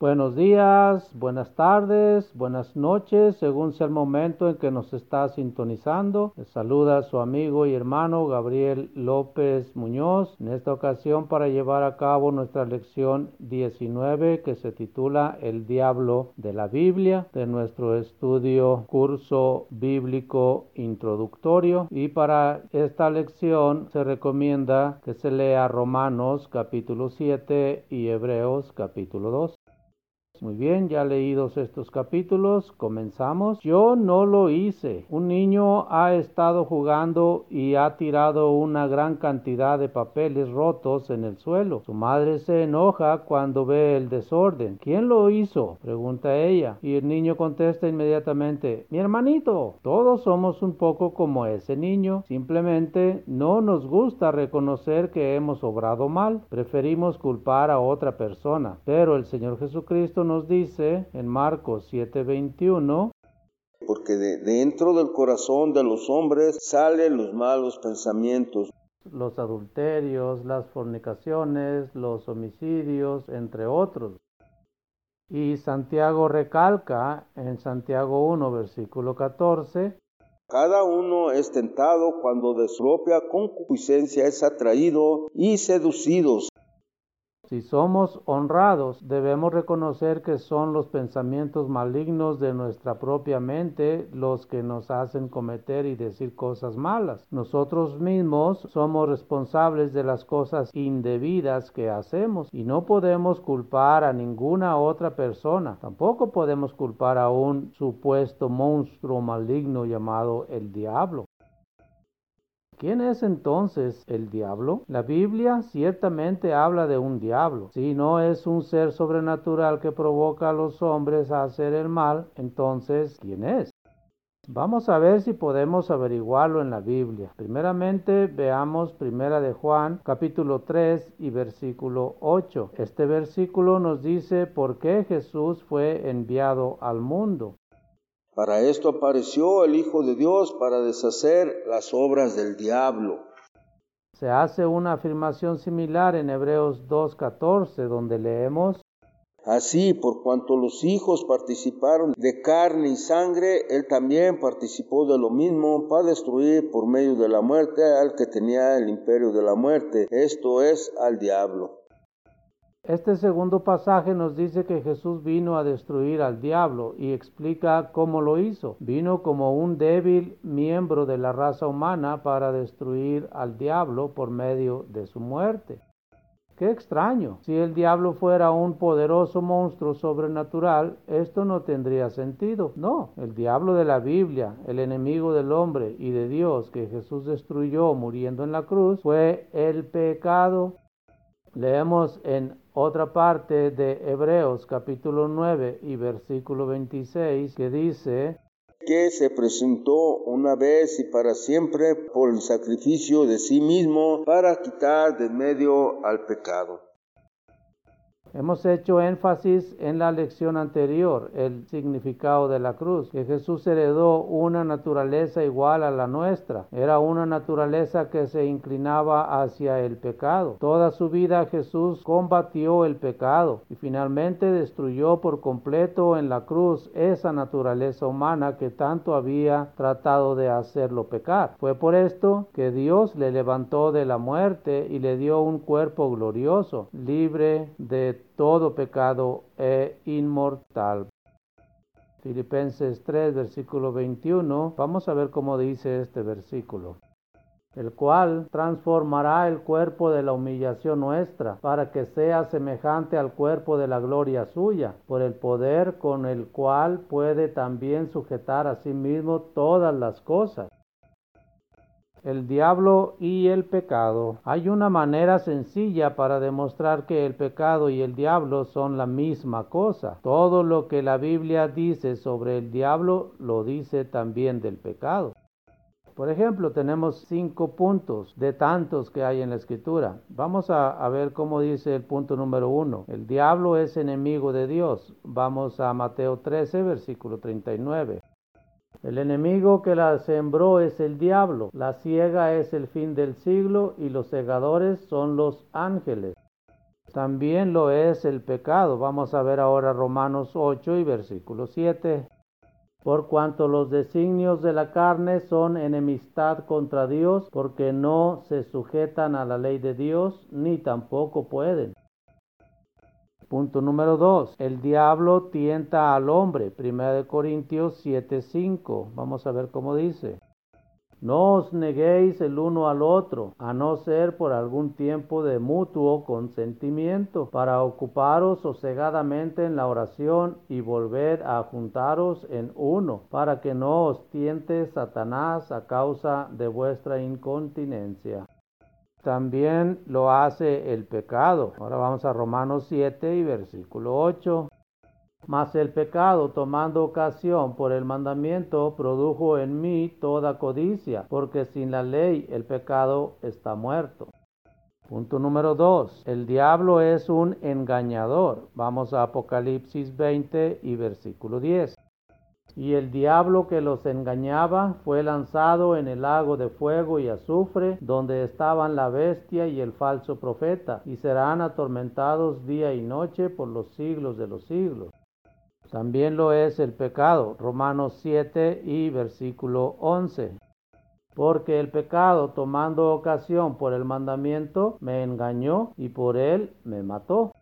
Buenos días, buenas tardes, buenas noches, según sea el momento en que nos está sintonizando. Les saluda su amigo y hermano Gabriel López Muñoz, en esta ocasión para llevar a cabo nuestra lección 19 que se titula El Diablo de la Biblia, de nuestro estudio curso bíblico introductorio. Y para esta lección se recomienda que se lea Romanos capítulo 7 y Hebreos capítulo 2. Muy bien, ya leídos estos capítulos, comenzamos. Yo no lo hice. Un niño ha estado jugando y ha tirado una gran cantidad de papeles rotos en el suelo. Su madre se enoja cuando ve el desorden. ¿Quién lo hizo? pregunta ella. Y el niño contesta inmediatamente, mi hermanito. Todos somos un poco como ese niño. Simplemente no nos gusta reconocer que hemos obrado mal. Preferimos culpar a otra persona. Pero el Señor Jesucristo nos dice en Marcos 7:21, porque de dentro del corazón de los hombres salen los malos pensamientos. Los adulterios, las fornicaciones, los homicidios, entre otros. Y Santiago recalca en Santiago 1, versículo 14, cada uno es tentado cuando de su propia concupiscencia es atraído y seducido. Si somos honrados, debemos reconocer que son los pensamientos malignos de nuestra propia mente los que nos hacen cometer y decir cosas malas. Nosotros mismos somos responsables de las cosas indebidas que hacemos y no podemos culpar a ninguna otra persona. Tampoco podemos culpar a un supuesto monstruo maligno llamado el diablo. ¿Quién es entonces el diablo? La Biblia ciertamente habla de un diablo. Si no es un ser sobrenatural que provoca a los hombres a hacer el mal, entonces, ¿quién es? Vamos a ver si podemos averiguarlo en la Biblia. Primeramente veamos Primera de Juan, capítulo 3 y versículo 8. Este versículo nos dice por qué Jesús fue enviado al mundo. Para esto apareció el Hijo de Dios para deshacer las obras del diablo. Se hace una afirmación similar en Hebreos 2.14, donde leemos, Así, por cuanto los hijos participaron de carne y sangre, él también participó de lo mismo para destruir por medio de la muerte al que tenía el imperio de la muerte, esto es, al diablo este segundo pasaje nos dice que Jesús vino a destruir al diablo y explica cómo lo hizo. Vino como un débil miembro de la raza humana para destruir al diablo por medio de su muerte. Qué extraño. Si el diablo fuera un poderoso monstruo sobrenatural, esto no tendría sentido. No, el diablo de la Biblia, el enemigo del hombre y de Dios que Jesús destruyó muriendo en la cruz, fue el pecado. Leemos en otra parte de Hebreos capítulo 9 y versículo 26 que dice que se presentó una vez y para siempre por el sacrificio de sí mismo para quitar de medio al pecado. Hemos hecho énfasis en la lección anterior, el significado de la cruz, que Jesús heredó una naturaleza igual a la nuestra. Era una naturaleza que se inclinaba hacia el pecado. Toda su vida Jesús combatió el pecado y finalmente destruyó por completo en la cruz esa naturaleza humana que tanto había tratado de hacerlo pecar. Fue por esto que Dios le levantó de la muerte y le dio un cuerpo glorioso, libre de todo pecado e inmortal. Filipenses 3, versículo 21. Vamos a ver cómo dice este versículo el cual transformará el cuerpo de la humillación nuestra, para que sea semejante al cuerpo de la gloria suya, por el poder con el cual puede también sujetar a sí mismo todas las cosas el diablo y el pecado. Hay una manera sencilla para demostrar que el pecado y el diablo son la misma cosa. Todo lo que la Biblia dice sobre el diablo lo dice también del pecado. Por ejemplo, tenemos cinco puntos de tantos que hay en la escritura. Vamos a, ver cómo dice el punto número uno. El diablo es enemigo de Dios. Vamos a Mateo 13, versículo 39. El enemigo que la sembró es el diablo, la ciega es el fin del siglo y los segadores son los ángeles. También lo es el pecado. Vamos a ver ahora Romanos 8 y versículo 7. Por cuanto los designios de la carne son enemistad contra Dios, porque no se sujetan a la ley de Dios, ni tampoco pueden. Punto número 2. El diablo tienta al hombre. 1 Corintios 7:5. Vamos a ver cómo dice. No os neguéis el uno al otro, a no ser por algún tiempo de mutuo consentimiento, para ocuparos sosegadamente en la oración y volver a juntaros en uno, para que no os tiente Satanás a causa de vuestra incontinencia. También lo hace el pecado. Ahora vamos a Romanos 7 y versículo 8. Mas el pecado, tomando ocasión por el mandamiento, produjo en mí toda codicia, porque sin la ley el pecado está muerto. Punto número 2. El diablo es un engañador. Vamos a Apocalipsis 20 y versículo 10. Y el diablo que los engañaba fue lanzado en el lago de fuego y azufre, donde estaban la bestia y el falso profeta, y serán atormentados día y noche por los siglos de los siglos. También lo es el pecado. Romanos 7 y versículo 11. Porque el pecado, tomando ocasión por el mandamiento, me engañó y por él me mató.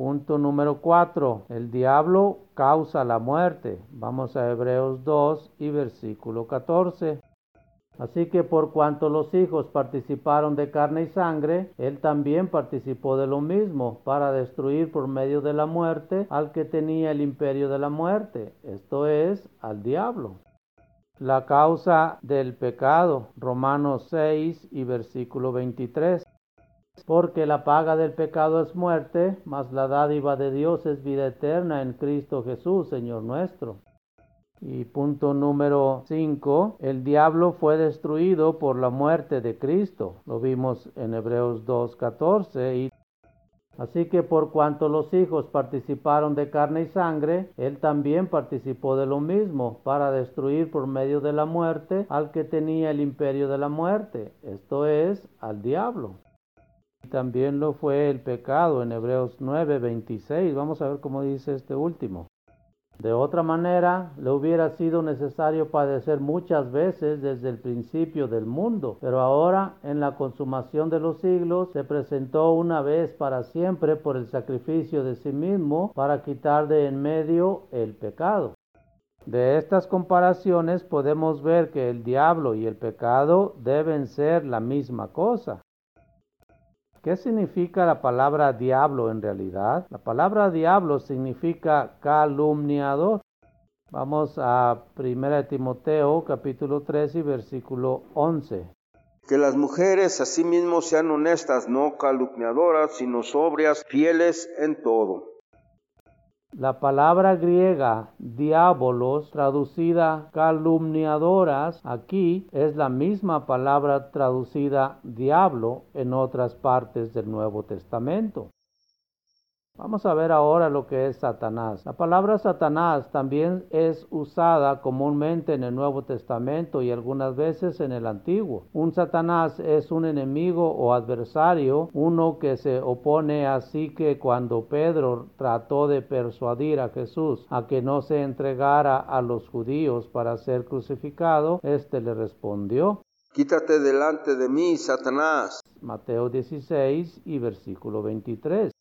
Punto número 4. El diablo causa la muerte. Vamos a Hebreos 2 y versículo 14. Así que por cuanto los hijos participaron de carne y sangre, él también participó de lo mismo, para destruir por medio de la muerte al que tenía el imperio de la muerte, esto es, al diablo. La causa del pecado, Romanos 6 y versículo 23. Porque la paga del pecado es muerte, mas la dádiva de Dios es vida eterna en Cristo Jesús, Señor nuestro. Y punto número 5, el diablo fue destruido por la muerte de Cristo. Lo vimos en Hebreos 2.14. Y así que por cuanto los hijos participaron de carne y sangre, él también participó de lo mismo, para destruir por medio de la muerte al que tenía el imperio de la muerte, esto es, al diablo. También lo fue el pecado en Hebreos 9:26. Vamos a ver cómo dice este último. De otra manera, le hubiera sido necesario padecer muchas veces desde el principio del mundo, pero ahora, en la consumación de los siglos, se presentó una vez para siempre por el sacrificio de sí mismo para quitar de en medio el pecado. De estas comparaciones podemos ver que el diablo y el pecado deben ser la misma cosa. ¿Qué significa la palabra diablo en realidad? La palabra diablo significa calumniador. Vamos a 1 Timoteo capítulo 3 y versículo 11. Que las mujeres asimismo sean honestas, no calumniadoras, sino sobrias, fieles en todo. La palabra griega diabolos, traducida calumniadoras, aquí es la misma palabra traducida diablo en otras partes del Nuevo Testamento. Vamos a ver ahora lo que es Satanás. La palabra Satanás también es usada comúnmente en el Nuevo Testamento y algunas veces en el Antiguo. Un Satanás es un enemigo o adversario, uno que se opone así que cuando Pedro trató de persuadir a Jesús a que no se entregara a los judíos para ser crucificado, éste le respondió, Quítate delante de mí, Satanás. Mateo 16 y versículo 23.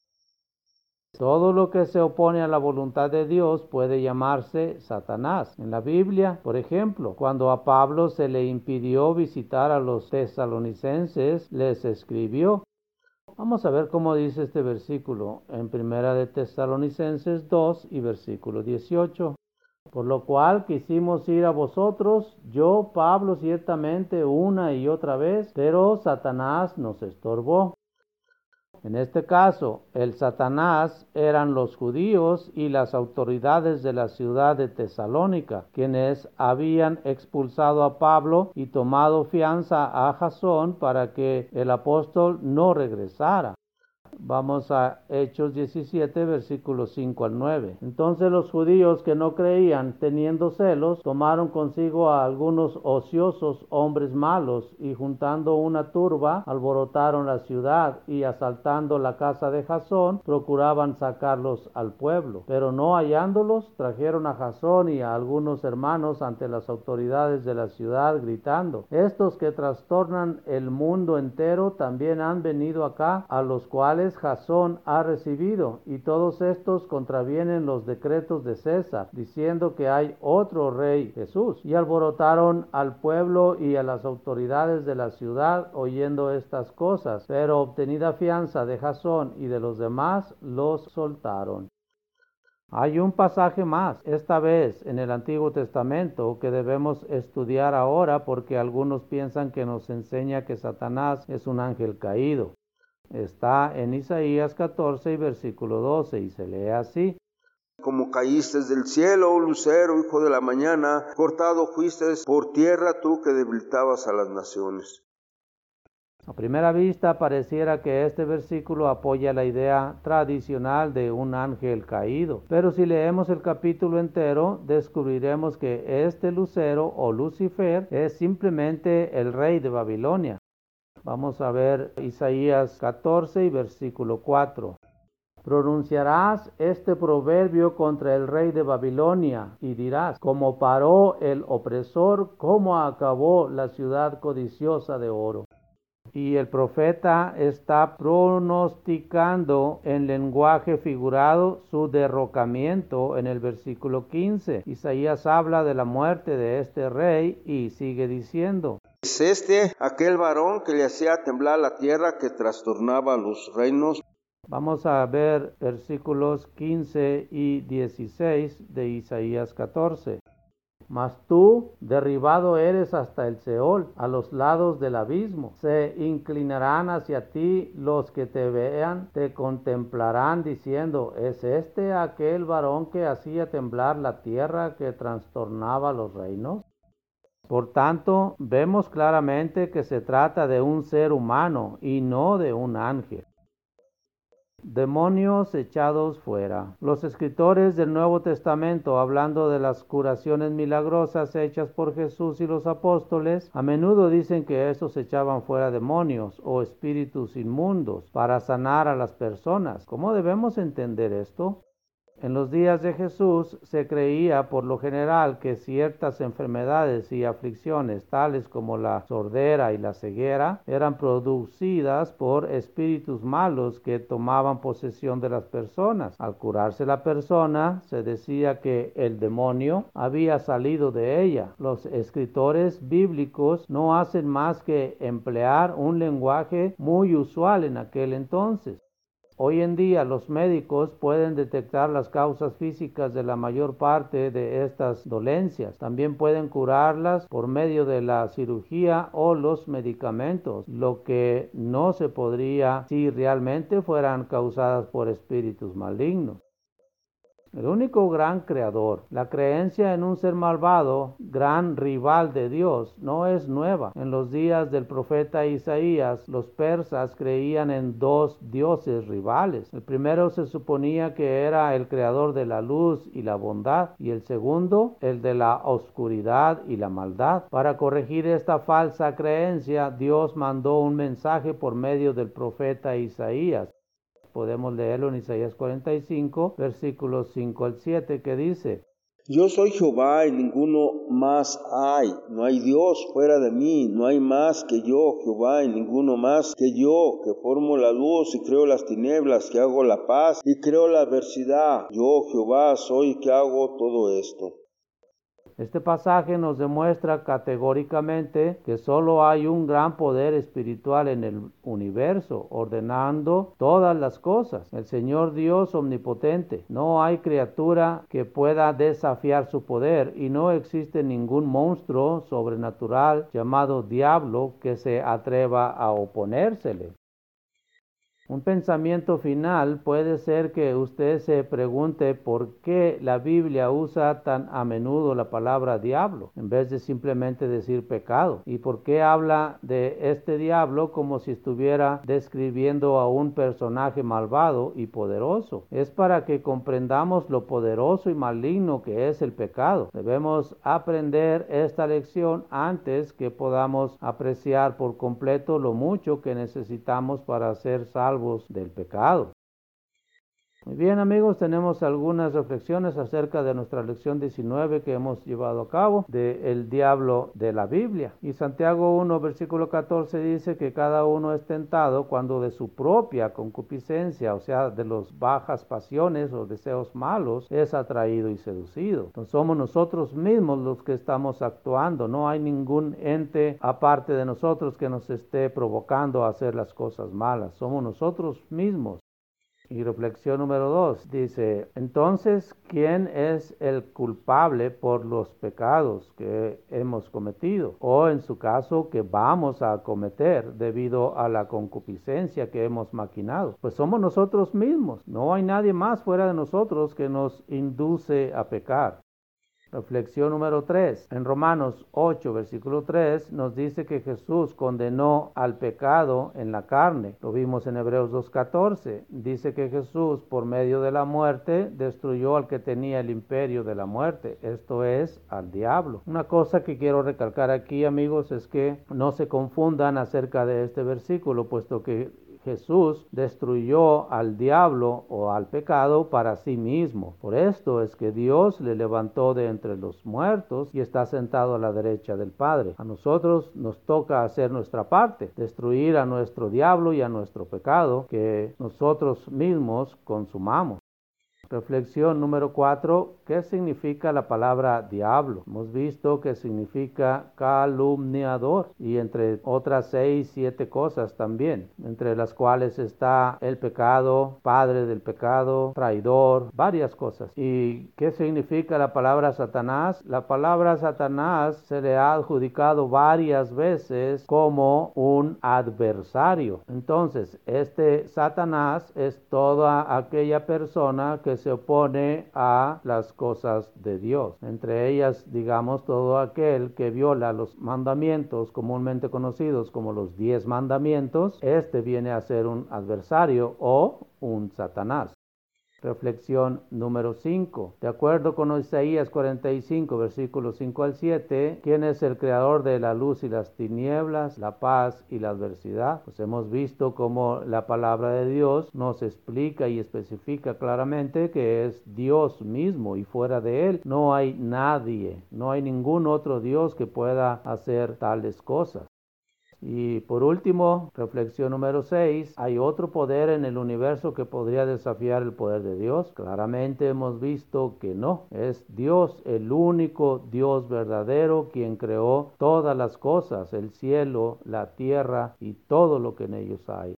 Todo lo que se opone a la voluntad de Dios puede llamarse Satanás. En la Biblia, por ejemplo, cuando a Pablo se le impidió visitar a los tesalonicenses, les escribió. Vamos a ver cómo dice este versículo en Primera de Tesalonicenses 2 y versículo 18. Por lo cual quisimos ir a vosotros, yo, Pablo, ciertamente una y otra vez, pero Satanás nos estorbó. En este caso, el Satanás eran los judíos y las autoridades de la ciudad de Tesalónica, quienes habían expulsado a Pablo y tomado fianza a Jasón para que el apóstol no regresara. Vamos a Hechos 17, versículos 5 al 9. Entonces los judíos que no creían, teniendo celos, tomaron consigo a algunos ociosos hombres malos y juntando una turba, alborotaron la ciudad y asaltando la casa de Jasón, procuraban sacarlos al pueblo. Pero no hallándolos, trajeron a Jasón y a algunos hermanos ante las autoridades de la ciudad, gritando, estos que trastornan el mundo entero también han venido acá, a los cuales Jasón ha recibido, y todos estos contravienen los decretos de César, diciendo que hay otro rey Jesús. Y alborotaron al pueblo y a las autoridades de la ciudad oyendo estas cosas, pero obtenida fianza de Jasón y de los demás, los soltaron. Hay un pasaje más, esta vez en el Antiguo Testamento, que debemos estudiar ahora porque algunos piensan que nos enseña que Satanás es un ángel caído. Está en Isaías 14 y versículo 12 y se lee así. Como caíste del cielo, oh lucero, hijo de la mañana, cortado fuiste por tierra tú que debilitabas a las naciones. A primera vista pareciera que este versículo apoya la idea tradicional de un ángel caído, pero si leemos el capítulo entero descubriremos que este lucero o Lucifer es simplemente el rey de Babilonia. Vamos a ver Isaías 14 y versículo 4. Pronunciarás este proverbio contra el rey de Babilonia y dirás, como paró el opresor, cómo acabó la ciudad codiciosa de oro. Y el profeta está pronosticando en lenguaje figurado su derrocamiento en el versículo 15. Isaías habla de la muerte de este rey y sigue diciendo, es este aquel varón que le hacía temblar la tierra, que trastornaba los reinos. Vamos a ver versículos 15 y 16 de Isaías 14. Mas tú derribado eres hasta el Seol, a los lados del abismo. Se inclinarán hacia ti los que te vean, te contemplarán diciendo, ¿es este aquel varón que hacía temblar la tierra, que trastornaba los reinos? Por tanto, vemos claramente que se trata de un ser humano y no de un ángel. Demonios echados fuera. Los escritores del Nuevo Testamento, hablando de las curaciones milagrosas hechas por Jesús y los apóstoles, a menudo dicen que estos echaban fuera demonios o espíritus inmundos para sanar a las personas. ¿Cómo debemos entender esto? En los días de Jesús se creía por lo general que ciertas enfermedades y aflicciones, tales como la sordera y la ceguera, eran producidas por espíritus malos que tomaban posesión de las personas. Al curarse la persona, se decía que el demonio había salido de ella. Los escritores bíblicos no hacen más que emplear un lenguaje muy usual en aquel entonces. Hoy en día los médicos pueden detectar las causas físicas de la mayor parte de estas dolencias. También pueden curarlas por medio de la cirugía o los medicamentos, lo que no se podría si realmente fueran causadas por espíritus malignos el único gran creador. La creencia en un ser malvado, gran rival de Dios, no es nueva. En los días del profeta Isaías, los persas creían en dos dioses rivales. El primero se suponía que era el creador de la luz y la bondad, y el segundo, el de la oscuridad y la maldad. Para corregir esta falsa creencia, Dios mandó un mensaje por medio del profeta Isaías Podemos leerlo en Isaías 45, versículos 5 al 7, que dice, yo soy Jehová y ninguno más hay. No hay Dios fuera de mí. No hay más que yo, Jehová, y ninguno más que yo, que formo la luz y creo las tinieblas, que hago la paz y creo la adversidad. Yo, Jehová, soy que hago todo esto. Este pasaje nos demuestra categóricamente que solo hay un gran poder espiritual en el universo, ordenando todas las cosas. El Señor Dios omnipotente. No hay criatura que pueda desafiar su poder y no existe ningún monstruo sobrenatural llamado diablo que se atreva a oponérsele. Un pensamiento final puede ser que usted se pregunte por qué la Biblia usa tan a menudo la palabra diablo en vez de simplemente decir pecado y por qué habla de este diablo como si estuviera describiendo a un personaje malvado y poderoso. Es para que comprendamos lo poderoso y maligno que es el pecado. Debemos aprender esta lección antes que podamos apreciar por completo lo mucho que necesitamos para ser salvos del pecado. Bien amigos, tenemos algunas reflexiones acerca de nuestra lección 19 que hemos llevado a cabo de el diablo de la Biblia. Y Santiago 1 versículo 14 dice que cada uno es tentado cuando de su propia concupiscencia, o sea, de las bajas pasiones o deseos malos, es atraído y seducido. Entonces somos nosotros mismos los que estamos actuando, no hay ningún ente aparte de nosotros que nos esté provocando a hacer las cosas malas, somos nosotros mismos. Y reflexión número dos dice, entonces, ¿quién es el culpable por los pecados que hemos cometido? O en su caso, que vamos a cometer debido a la concupiscencia que hemos maquinado. Pues somos nosotros mismos. No hay nadie más fuera de nosotros que nos induce a pecar. Reflexión número 3. En Romanos 8, versículo 3 nos dice que Jesús condenó al pecado en la carne. Lo vimos en Hebreos 2.14. Dice que Jesús por medio de la muerte destruyó al que tenía el imperio de la muerte. Esto es al diablo. Una cosa que quiero recalcar aquí amigos es que no se confundan acerca de este versículo, puesto que Jesús destruyó al diablo o al pecado para sí mismo. Por esto es que Dios le levantó de entre los muertos y está sentado a la derecha del Padre. A nosotros nos toca hacer nuestra parte, destruir a nuestro diablo y a nuestro pecado que nosotros mismos consumamos. Reflexión número 4. ¿Qué significa la palabra diablo? Hemos visto que significa calumniador y entre otras seis, siete cosas también, entre las cuales está el pecado, padre del pecado, traidor, varias cosas. ¿Y qué significa la palabra Satanás? La palabra Satanás se le ha adjudicado varias veces como un adversario. Entonces, este Satanás es toda aquella persona que se opone a las cosas de Dios. Entre ellas, digamos, todo aquel que viola los mandamientos comúnmente conocidos como los diez mandamientos, este viene a ser un adversario o un Satanás. Reflexión número 5. De acuerdo con Isaías 45, versículos 5 al 7, ¿quién es el creador de la luz y las tinieblas, la paz y la adversidad? Pues hemos visto cómo la palabra de Dios nos explica y especifica claramente que es Dios mismo y fuera de él no hay nadie, no hay ningún otro Dios que pueda hacer tales cosas. Y por último, reflexión número 6, ¿hay otro poder en el universo que podría desafiar el poder de Dios? Claramente hemos visto que no, es Dios el único Dios verdadero quien creó todas las cosas, el cielo, la tierra y todo lo que en ellos hay.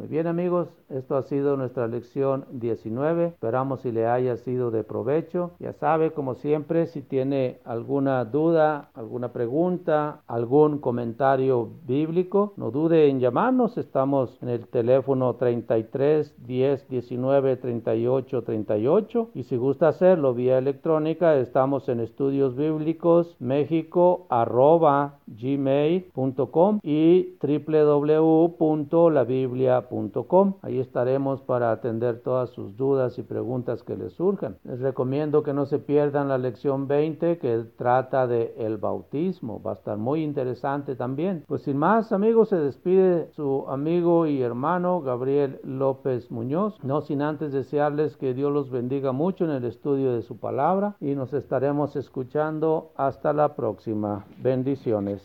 Muy bien amigos, esto ha sido nuestra lección 19. Esperamos si le haya sido de provecho. Ya sabe, como siempre, si tiene alguna duda, alguna pregunta, algún comentario bíblico, no dude en llamarnos. Estamos en el teléfono 33 10 19 38 38 y si gusta hacerlo vía electrónica, estamos en estudios bíblicos gmail.com y www.labiblia.com Ahí estaremos para atender todas sus dudas y preguntas que les surjan. Les recomiendo que no se pierdan la lección 20 que trata de el bautismo. Va a estar muy interesante también. Pues sin más, amigos, se despide su amigo y hermano Gabriel López Muñoz. No sin antes desearles que Dios los bendiga mucho en el estudio de su palabra y nos estaremos escuchando hasta la próxima. Bendiciones.